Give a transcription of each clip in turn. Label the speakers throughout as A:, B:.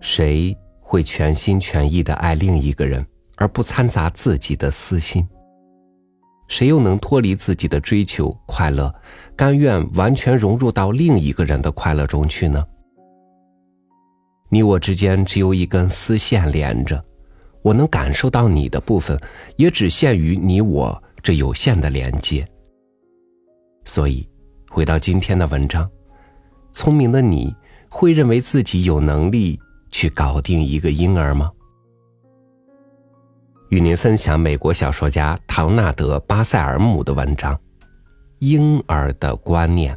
A: 谁会全心全意的爱另一个人，而不掺杂自己的私心？谁又能脱离自己的追求快乐，甘愿完全融入到另一个人的快乐中去呢？你我之间只有一根丝线连着，我能感受到你的部分，也只限于你我这有限的连接。所以，回到今天的文章，聪明的你会认为自己有能力去搞定一个婴儿吗？与您分享美国小说家唐纳德·巴塞尔姆的文章《婴儿的观念》。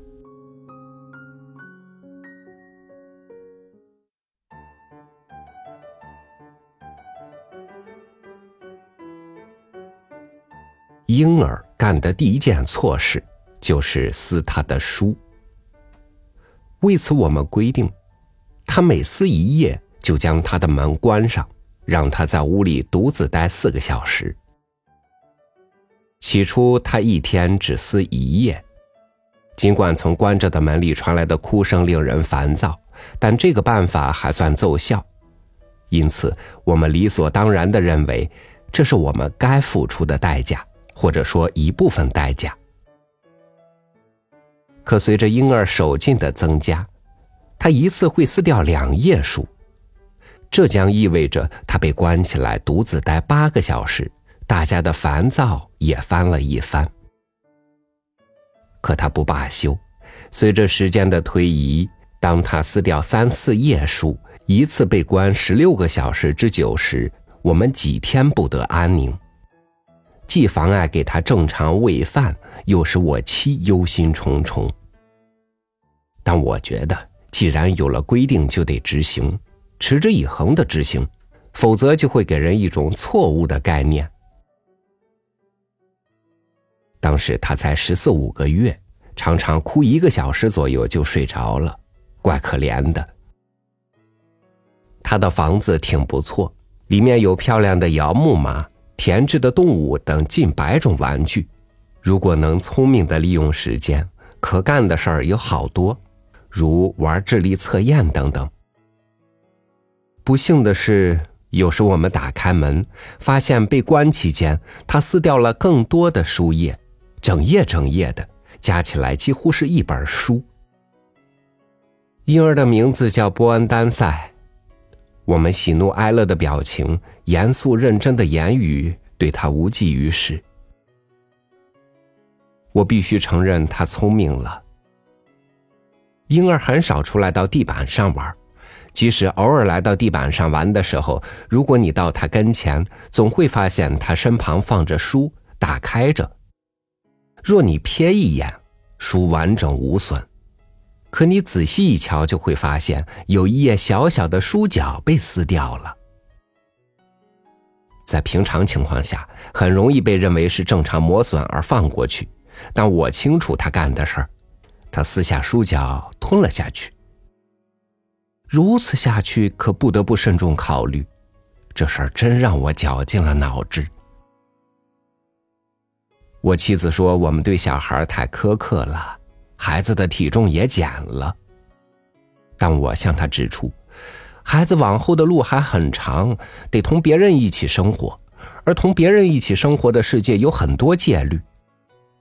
A: 婴儿干的第一件错事就是撕他的书。为此，我们规定，他每撕一页就将他的门关上。让他在屋里独自待四个小时。起初，他一天只撕一页，尽管从关着的门里传来的哭声令人烦躁，但这个办法还算奏效。因此，我们理所当然的认为，这是我们该付出的代价，或者说一部分代价。可随着婴儿手劲的增加，他一次会撕掉两页书。这将意味着他被关起来，独自待八个小时，大家的烦躁也翻了一番。可他不罢休，随着时间的推移，当他撕掉三四页书，一次被关十六个小时之久时，我们几天不得安宁，既妨碍给他正常喂饭，又使我妻忧心忡忡。但我觉得，既然有了规定，就得执行。持之以恒的执行，否则就会给人一种错误的概念。当时他才十四五个月，常常哭一个小时左右就睡着了，怪可怜的。他的房子挺不错，里面有漂亮的摇木马、田制的动物等近百种玩具。如果能聪明的利用时间，可干的事儿有好多，如玩智力测验等等。不幸的是，有时我们打开门，发现被关期间，他撕掉了更多的书页，整页整页的，加起来几乎是一本书。婴儿的名字叫波恩丹塞，我们喜怒哀乐的表情，严肃认真的言语，对他无济于事。我必须承认，他聪明了。婴儿很少出来到地板上玩。即使偶尔来到地板上玩的时候，如果你到他跟前，总会发现他身旁放着书，打开着。若你瞥一眼，书完整无损；可你仔细一瞧，就会发现有一页小小的书角被撕掉了。在平常情况下，很容易被认为是正常磨损而放过去，但我清楚他干的事儿，他撕下书角吞了下去。如此下去，可不得不慎重考虑。这事儿真让我绞尽了脑汁。我妻子说，我们对小孩太苛刻了，孩子的体重也减了。但我向他指出，孩子往后的路还很长，得同别人一起生活，而同别人一起生活的世界有很多戒律。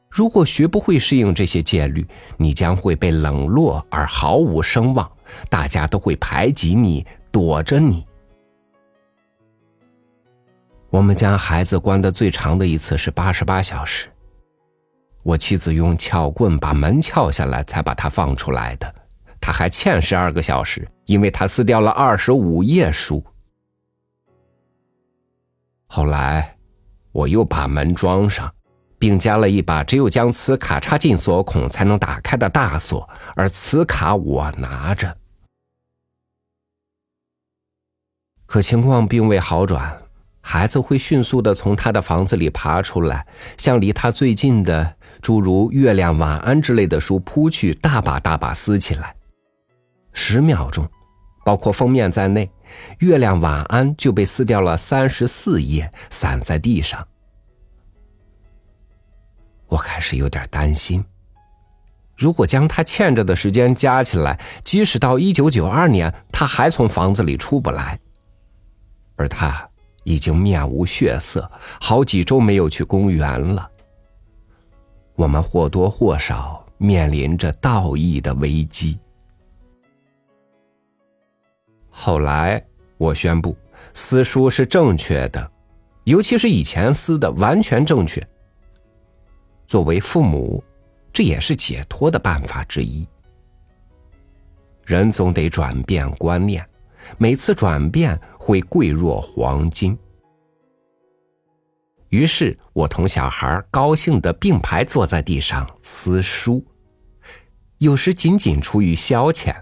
A: 如果学不会适应这些戒律，你将会被冷落而毫无声望。大家都会排挤你，躲着你。我们将孩子关的最长的一次是八十八小时。我妻子用撬棍把门撬下来，才把他放出来的。他还欠十二个小时，因为他撕掉了二十五页书。后来，我又把门装上，并加了一把只有将磁卡插进锁孔才能打开的大锁，而磁卡我拿着。可情况并未好转，孩子会迅速的从他的房子里爬出来，向离他最近的诸如《月亮晚安》之类的书扑去，大把大把撕起来。十秒钟，包括封面在内，《月亮晚安》就被撕掉了三十四页，散在地上。我开始有点担心，如果将他欠着的时间加起来，即使到一九九二年，他还从房子里出不来。而他已经面无血色，好几周没有去公园了。我们或多或少面临着道义的危机。后来，我宣布撕书是正确的，尤其是以前撕的完全正确。作为父母，这也是解脱的办法之一。人总得转变观念，每次转变会贵若黄金。于是我同小孩高兴的并排坐在地上撕书，有时仅仅出于消遣。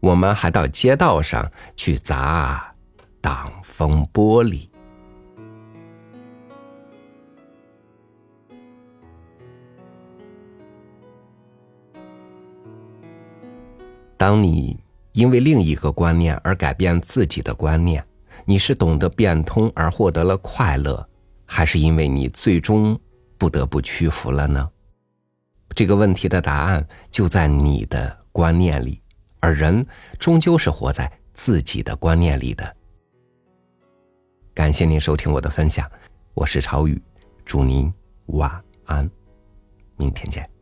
A: 我们还到街道上去砸挡风玻璃。当你因为另一个观念而改变自己的观念，你是懂得变通而获得了快乐。还是因为你最终不得不屈服了呢？这个问题的答案就在你的观念里，而人终究是活在自己的观念里的。感谢您收听我的分享，我是朝雨，祝您晚安，明天见。